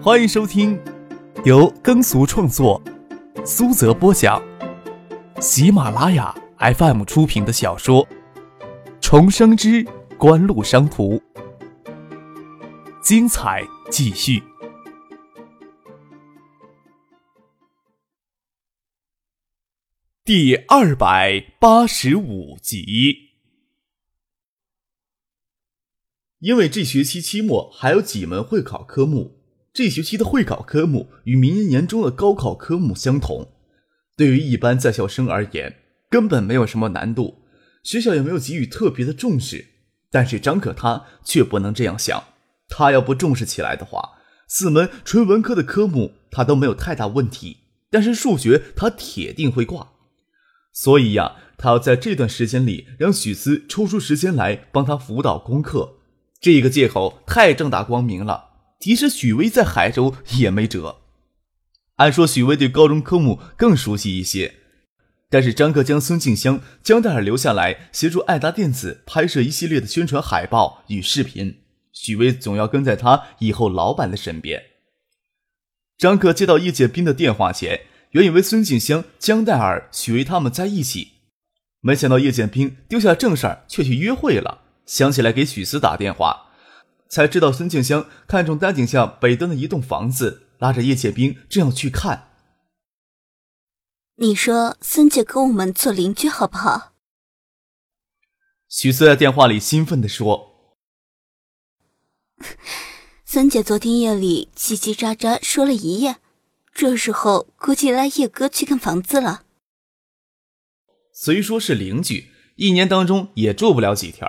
欢迎收听由耕俗创作、苏泽播讲、喜马拉雅 FM 出品的小说《重生之官路商途》，精彩继续，第二百八十五集。因为这学期期末还有几门会考科目，这学期的会考科目与明年年中的高考科目相同。对于一般在校生而言，根本没有什么难度，学校也没有给予特别的重视。但是张可他却不能这样想，他要不重视起来的话，四门纯文科的科目他都没有太大问题，但是数学他铁定会挂。所以呀，他要在这段时间里让许思抽出时间来帮他辅导功课。这个借口太正大光明了，即使许巍在海州也没辙。按说许巍对高中科目更熟悉一些，但是张克将孙静香、江黛儿留下来协助爱达电子拍摄一系列的宣传海报与视频，许巍总要跟在他以后老板的身边。张克接到叶剑斌的电话前，原以为孙静香、江黛儿、许巍他们在一起，没想到叶剑斌丢下正事儿，却去约会了。想起来给许思打电话，才知道孙静香看中丹景下北端的一栋房子，拉着叶剑兵正要去看。你说孙姐跟我们做邻居好不好？许思在电话里兴奋地说：“ 孙姐昨天夜里叽叽喳喳说了一夜，这时候估计拉叶哥去看房子了。虽说是邻居，一年当中也住不了几天。”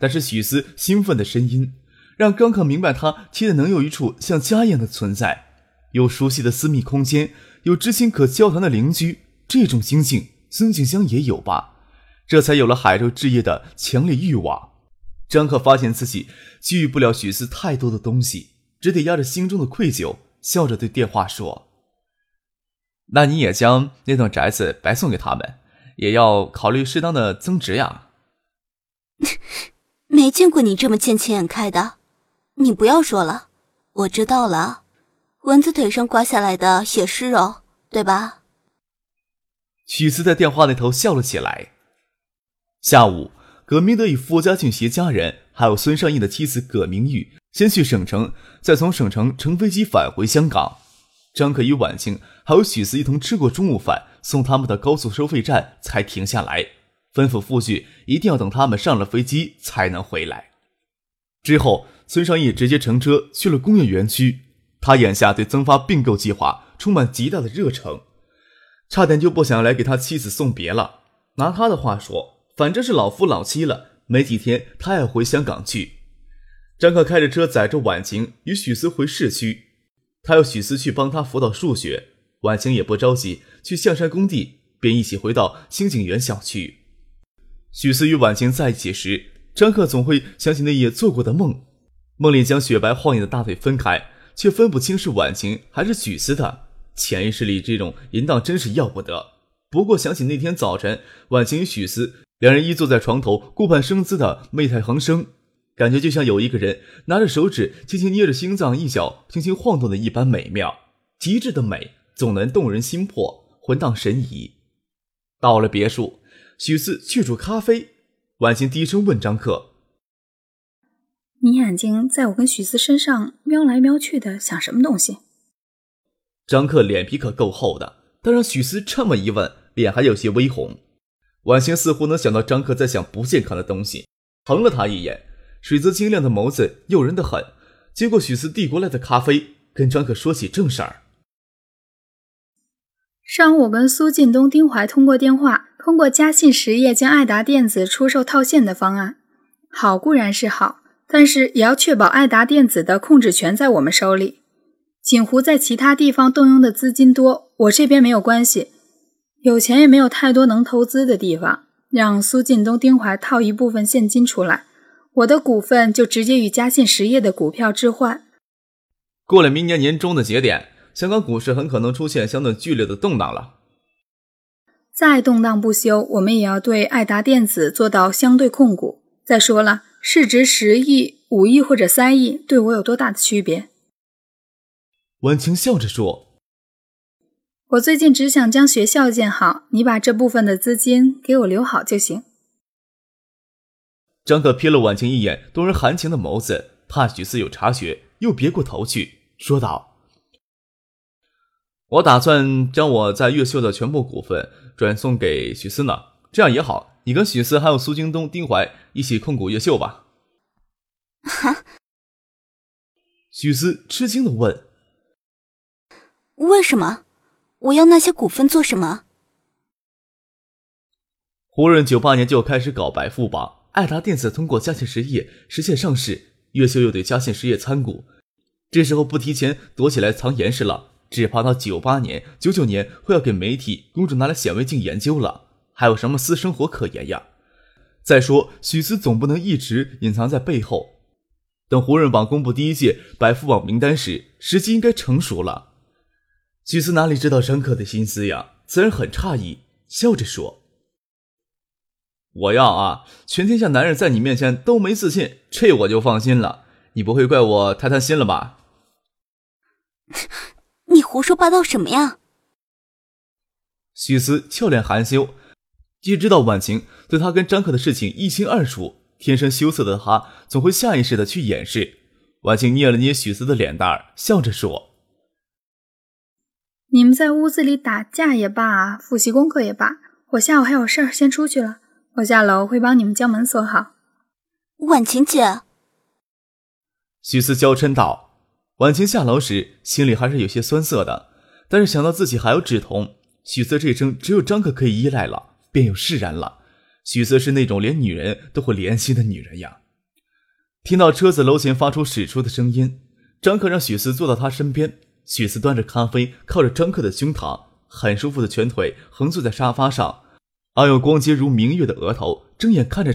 但是许思兴奋的声音，让张克明白，他期待能有一处像家一样的存在，有熟悉的私密空间，有知心可交谈的邻居。这种心境，孙静香也有吧？这才有了海州置业的强烈欲望。张克发现自己给予不了许思太多的东西，只得压着心中的愧疚，笑着对电话说：“那你也将那栋宅子白送给他们，也要考虑适当的增值呀。”没见过你这么见钱眼开的，你不要说了，我知道了。蚊子腿上刮下来的也是肉，对吧？许思在电话那头笑了起来。下午，葛明德与傅家俊携家人，还有孙尚义的妻子葛明玉，先去省城，再从省城乘飞机返回香港。张可与婉清还有许思一同吃过中午饭，送他们到高速收费站才停下来。吩咐傅旭一定要等他们上了飞机才能回来。之后，孙尚义直接乘车去了工业园区。他眼下对增发并购计划充满极大的热诚，差点就不想来给他妻子送别了。拿他的话说，反正是老夫老妻了，没几天他要回香港去。张克开着车载着婉晴与许思回市区，他要许思去帮他辅导数学。婉晴也不着急去象山工地，便一起回到新景园小区。许思与婉晴在一起时，张克总会想起那夜做过的梦，梦里将雪白晃眼的大腿分开，却分不清是婉晴还是许思的。潜意识里这种淫荡真是要不得。不过想起那天早晨，婉晴与许思两人依坐在床头顾盼生姿的媚态横生，感觉就像有一个人拿着手指轻轻捏着心脏一角，轻轻晃动的一般美妙，极致的美总能动人心魄，魂荡神怡。到了别墅。许四去煮咖啡，婉晴低声问张克：“你眼睛在我跟许思身上瞄来瞄去的，想什么东西？”张克脸皮可够厚的，但让许思这么一问，脸还有些微红。婉晴似乎能想到张克在想不健康的东西，横了他一眼，水泽晶亮的眸子诱人的很。接过许思递过来的咖啡，跟张克说起正事儿。上午我跟苏晋东、丁怀通过电话。通过嘉信实业将爱达电子出售套现的方案，好固然是好，但是也要确保爱达电子的控制权在我们手里。锦湖在其他地方动用的资金多，我这边没有关系，有钱也没有太多能投资的地方，让苏晋东、丁怀套一部分现金出来，我的股份就直接与嘉信实业的股票置换。过了明年年中的节点，香港股市很可能出现相对剧烈的动荡了。再动荡不休，我们也要对爱达电子做到相对控股。再说了，市值十亿、五亿或者三亿，对我有多大的区别？婉晴笑着说：“我最近只想将学校建好，你把这部分的资金给我留好就行。”张可瞥了婉晴一眼，动人含情的眸子，怕许思有察觉，又别过头去说道：“我打算将我在越秀的全部股份转送给许思呢，这样也好。你跟许思还有苏京东、丁怀一起控股越秀吧。”哈。许思吃惊的问：“为什么？我要那些股份做什么？”胡润九八年就开始搞百富榜，爱达电子通过嘉信实业实现上市，越秀又对嘉信实业参股，这时候不提前躲起来藏严实了，只怕到九八年、九九年会要给媒体、公众拿来显微镜研究了，还有什么私生活可言呀？再说许思总不能一直隐藏在背后。等胡润榜公布第一届百富榜名单时，时机应该成熟了。许思哪里知道张克的心思呀？自然很诧异，笑着说：“我要啊，全天下男人在你面前都没自信，这我就放心了。你不会怪我太贪心了吧？” 你胡说八道什么呀？许思俏脸含羞，既知道婉晴对他跟张克的事情一清二楚。天生羞涩的他，总会下意识的去掩饰。婉晴捏了捏许思的脸蛋儿，笑着说：“你们在屋子里打架也罢，复习功课也罢，我下午还有事儿，先出去了。我下楼会帮你们将门锁好。”婉晴姐，许思娇嗔道。婉晴下楼时，心里还是有些酸涩的，但是想到自己还有芷彤，许思这一生只有张克可以依赖了，便又释然了。许思是那种连女人都会怜惜的女人呀。听到车子楼前发出驶出的声音，张克让许思坐到他身边。许思端着咖啡，靠着张克的胸膛，很舒服的蜷腿横坐在沙发上，而有光洁如明月的额头，睁眼看着。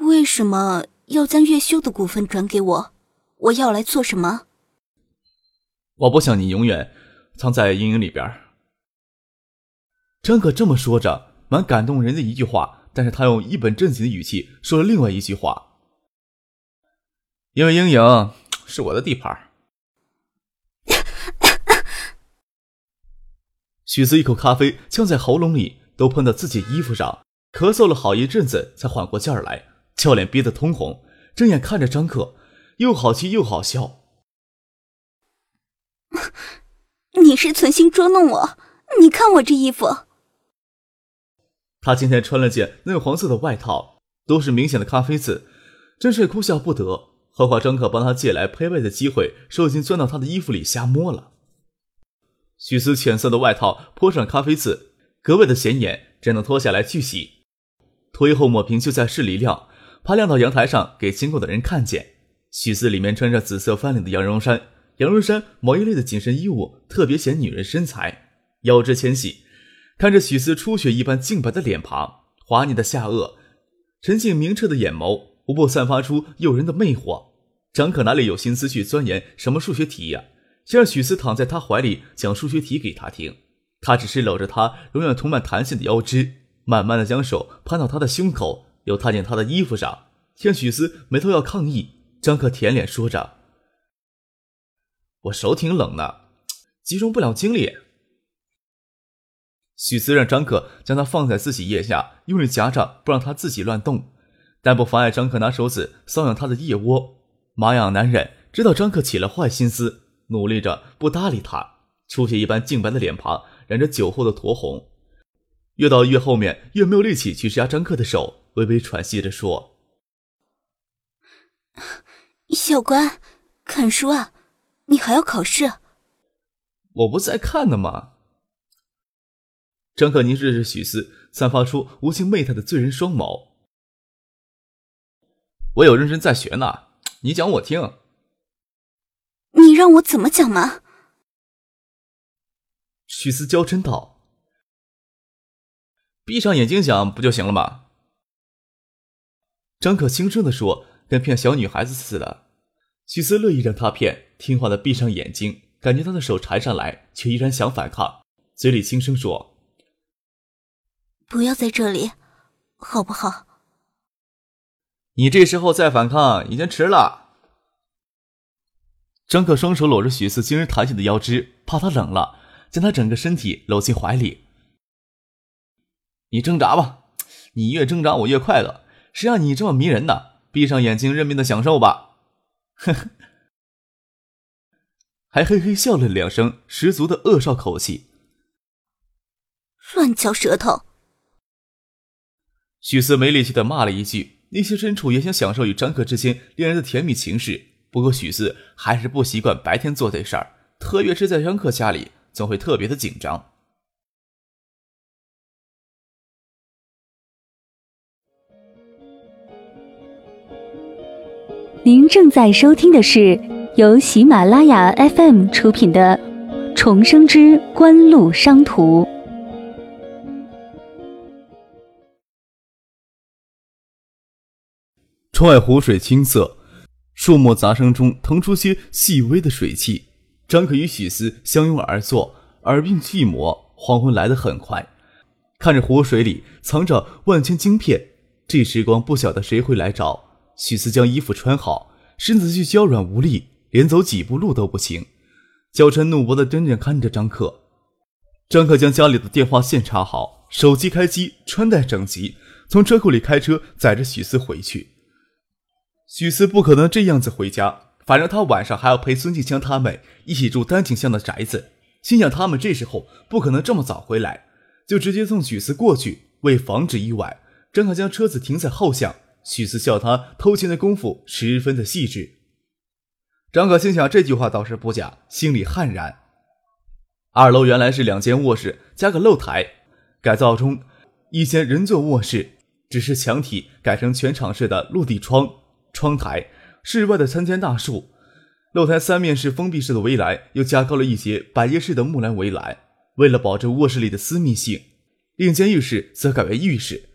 为什么要将月修的股份转给我？我要来做什么？我不想你永远藏在阴影里边。张可这么说着。蛮感动人的一句话，但是他用一本正经的语气说了另外一句话：“因为阴影是我的地盘。”许思一口咖啡呛在喉咙里，都喷到自己衣服上，咳嗽了好一阵子才缓过劲儿来，俏脸憋得通红，睁眼看着张克，又好气又好笑：“你是存心捉弄我？你看我这衣服。”他今天穿了件嫩黄色的外套，都是明显的咖啡渍，真是哭笑不得。何况张克帮他借来配位的机会，手已经钻到他的衣服里瞎摸了。许思浅色的外套泼上咖啡渍，格外的显眼，只能脱下来去洗。脱衣后抹平就在室里晾，怕晾到阳台上给经过的人看见。许思里面穿着紫色翻领的羊绒衫，羊绒衫毛衣类的紧身衣物特别显女人身材，腰肢纤细。看着许思初雪一般净白的脸庞，滑腻的下颚，沉静明澈的眼眸，无不散发出诱人的魅惑。张可哪里有心思去钻研什么数学题呀？先让许思躺在他怀里讲数学题给他听。他只是搂着她永远充满弹性的腰肢，慢慢的将手攀到她的胸口，又踏进她的衣服上。见许思眉头要抗议，张可舔脸说着：“我手挺冷的，集中不了精力。”许思让张可将他放在自己腋下，用力夹着，不让他自己乱动，但不妨碍张可拿手指搔痒他的腋窝。麻痒难忍，知道张可起了坏心思，努力着不搭理他。出血一般净白的脸庞染着酒后的酡红，越到越后面越没有力气去夹张克的手，微微喘息着说：“小关，看书啊，你还要考试。”我不在看呢吗？张可凝视着许思，散发出无情媚态的醉人双眸。我有认真在学呢，你讲我听。你让我怎么讲嘛？许思娇嗔道：“闭上眼睛讲不就行了吗？”张可轻声的说，跟骗小女孩子似的。许思乐意让他骗，听话的闭上眼睛，感觉他的手缠上来，却依然想反抗，嘴里轻声说。不要在这里，好不好？你这时候再反抗已经迟了。张克双手搂着许四惊人弹起的腰肢，怕他冷了，将他整个身体搂进怀里。你挣扎吧，你越挣扎我越快乐。谁让你这么迷人呢？闭上眼睛，认命的享受吧。呵呵，还嘿嘿笑了两声，十足的恶少口气。乱嚼舌头。许四没力气的骂了一句，内心深处也想享受与张克之间恋人的甜蜜情事。不过许四还是不习惯白天做这事儿，特别是在张克家里，总会特别的紧张。您正在收听的是由喜马拉雅 FM 出品的《重生之官路商途》。窗外湖水清澈，树木杂声中腾出些细微的水汽。张可与许思相拥而坐，耳鬓寂寞，黄昏来得很快。看着湖水里藏着万千晶片，这时光不晓得谁会来找。许思将衣服穿好，身子却娇软无力，连走几步路都不行，娇嗔怒薄的瞪着看着张克。张克将家里的电话线插好，手机开机，穿戴整齐，从车库里开车载着许思回去。许思不可能这样子回家，反正他晚上还要陪孙静香他们一起住丹景巷的宅子，心想他们这时候不可能这么早回来，就直接送许思过去。为防止意外，张可将车子停在后巷。许思笑他偷情的功夫十分的细致。张可心想这句话倒是不假，心里悍然。二楼原来是两间卧室加个露台，改造中一间人座卧室，只是墙体改成全场式的落地窗，窗台，室外的参天大树，露台三面是封闭式的围栏，又加高了一些百叶式的木栏围栏。为了保证卧室里的私密性，另一间浴室则改为浴室。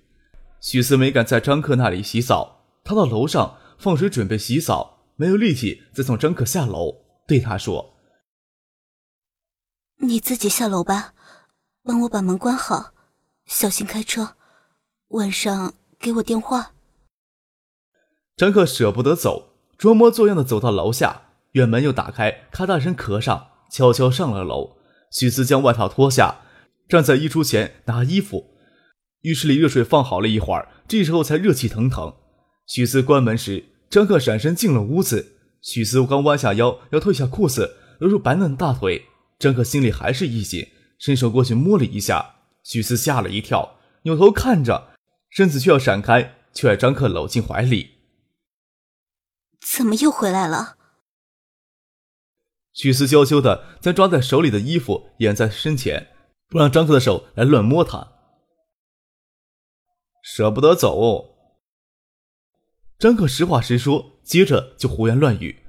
许思没敢在张克那里洗澡，他到楼上放水准备洗澡，没有力气再送张克下楼，对他说：“你自己下楼吧，帮我把门关好，小心开车，晚上给我电话。”张克舍不得走，装模作样的走到楼下，院门又打开，咔嗒声合上，悄悄上了楼。许思将外套脱下，站在衣橱前拿衣服。浴室里热水放好了一会儿，这时候才热气腾腾。许思关门时，张克闪身进了屋子。许思刚弯下腰要脱下裤子，露出白嫩的大腿，张克心里还是一紧，伸手过去摸了一下。许思吓了一跳，扭头看着，身子却要闪开，却把张克搂进怀里。怎么又回来了？许思娇羞的将抓在手里的衣服掩在身前，不让张克的手来乱摸他。舍不得走，张克实话实说，接着就胡言乱语。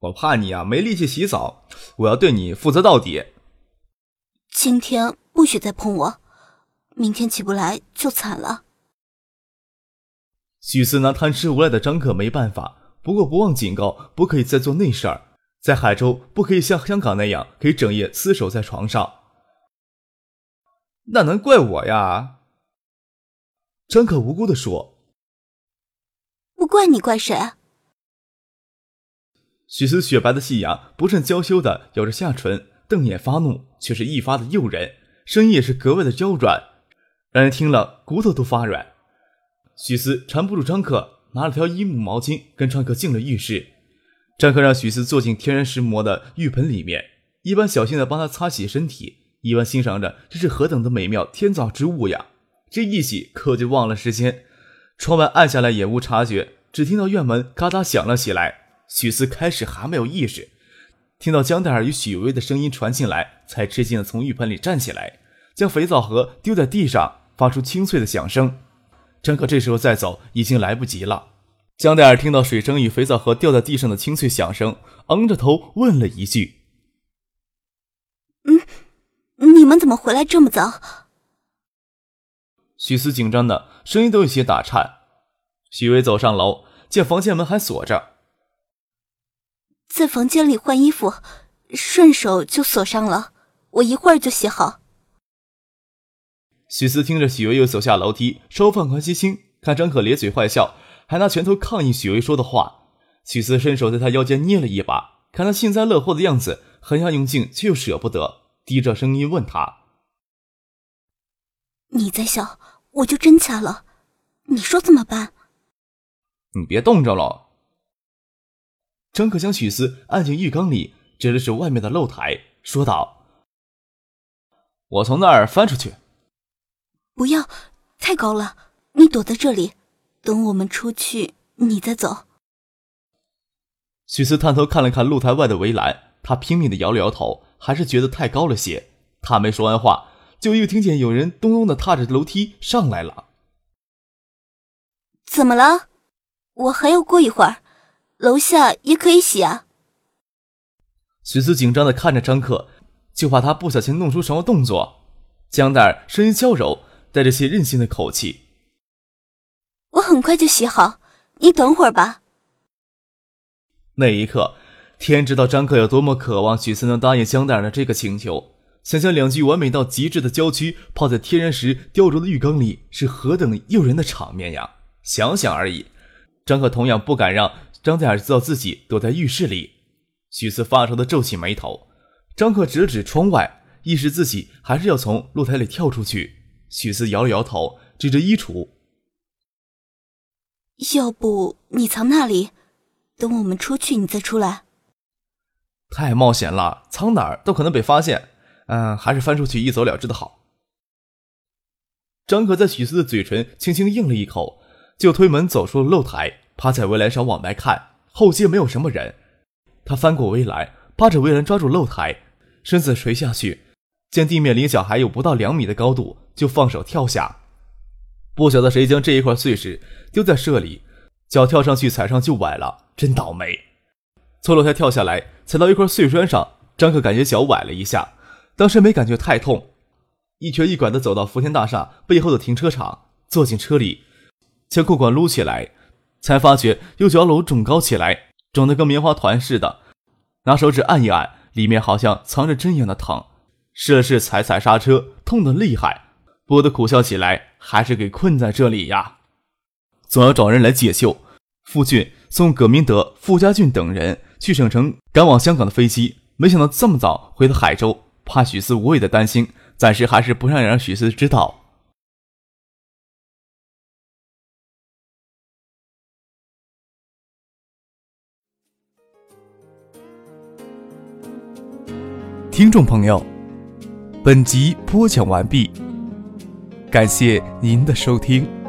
我怕你啊，没力气洗澡，我要对你负责到底。今天不许再碰我，明天起不来就惨了。许思拿贪吃无赖的张克没办法，不过不忘警告，不可以再做那事儿，在海州不可以像香港那样，可以整夜厮守在床上。那能怪我呀？张可无辜的说：“不怪你，怪谁？”许思雪白的细牙不甚娇羞的咬着下唇，瞪眼发怒，却是一发的诱人，声音也是格外的娇软，让人听了骨头都发软。许思缠不住张克，拿了条衣木毛巾跟张克进了浴室。张克让许思坐进天然石磨的浴盆里面，一般小心的帮他擦洗身体，一般欣赏着这是何等的美妙天造之物呀。这一洗可就忘了时间，窗外暗下来也无察觉，只听到院门嘎哒响了起来。许思开始还没有意识，听到江黛儿与许巍的声音传进来，才吃惊的从浴盆里站起来，将肥皂盒丢在地上，发出清脆的响声。张可这时候再走已经来不及了。江黛儿听到水声与肥皂盒掉在地上的清脆响声，昂着头问了一句：“嗯，你们怎么回来这么早？”许思紧张的声音都有些打颤。许巍走上楼，见房间门还锁着，在房间里换衣服，顺手就锁上了。我一会儿就洗好。许思听着许巍又走下楼梯，收放宽心心，看张可咧嘴坏笑，还拿拳头抗议许巍说的话。许思伸手在他腰间捏了一把，看他幸灾乐祸的样子，很想用劲，却又舍不得，低着声音问他：“你在笑，我就真掐了，你说怎么办？”你别冻着了。张可将许思按进浴缸里，指了指外面的露台，说道：“我从那儿翻出去。”不要，太高了，你躲在这里，等我们出去，你再走。许思探头看了看露台外的围栏，他拼命的摇了摇头，还是觉得太高了些。他没说完话，就又听见有人咚咚的踏着楼梯上来了。怎么了？我还要过一会儿，楼下也可以洗啊。许思紧张的看着张克，就怕他不小心弄出什么动作。江黛儿声音娇柔，带着些任性的口气：“我很快就洗好，你等会儿吧。”那一刻，天知道张克有多么渴望许思能答应江黛儿的这个请求。想象两具完美到极致的娇躯泡在天然石雕琢的浴缸里，是何等诱人的场面呀！想想而已。张克同样不敢让张黛儿知道自己躲在浴室里。许思发愁的皱起眉头。张克指了指窗外，意识自己还是要从露台里跳出去。许思摇了摇头，指着衣橱：“要不你藏那里，等我们出去你再出来。”太冒险了，藏哪儿都可能被发现。嗯，还是翻出去一走了之的好。张可在许思的嘴唇轻轻应了一口。就推门走出了露台，趴在围栏上往外看，后街没有什么人。他翻过围栏，扒着围栏抓住露台，身子垂下去，见地面离小孩有不到两米的高度，就放手跳下。不晓得谁将这一块碎石丢在这里，脚跳上去踩上就崴了，真倒霉。从楼下跳下来，踩到一块碎砖上，张克感觉脚崴了一下，当时没感觉太痛，一瘸一拐地走到福田大厦背后的停车场，坐进车里。将裤管撸起来，才发觉右脚踝肿高起来，肿得跟棉花团似的。拿手指按一按，里面好像藏着针一样的疼。试了试踩踩刹车，痛得厉害，不得苦笑起来，还是给困在这里呀。总要找人来解救。傅俊送葛明德、傅家俊等人去省城赶往香港的飞机，没想到这么早回到海州，怕许思无谓的担心，暂时还是不让让许思知道。听众朋友，本集播讲完毕，感谢您的收听。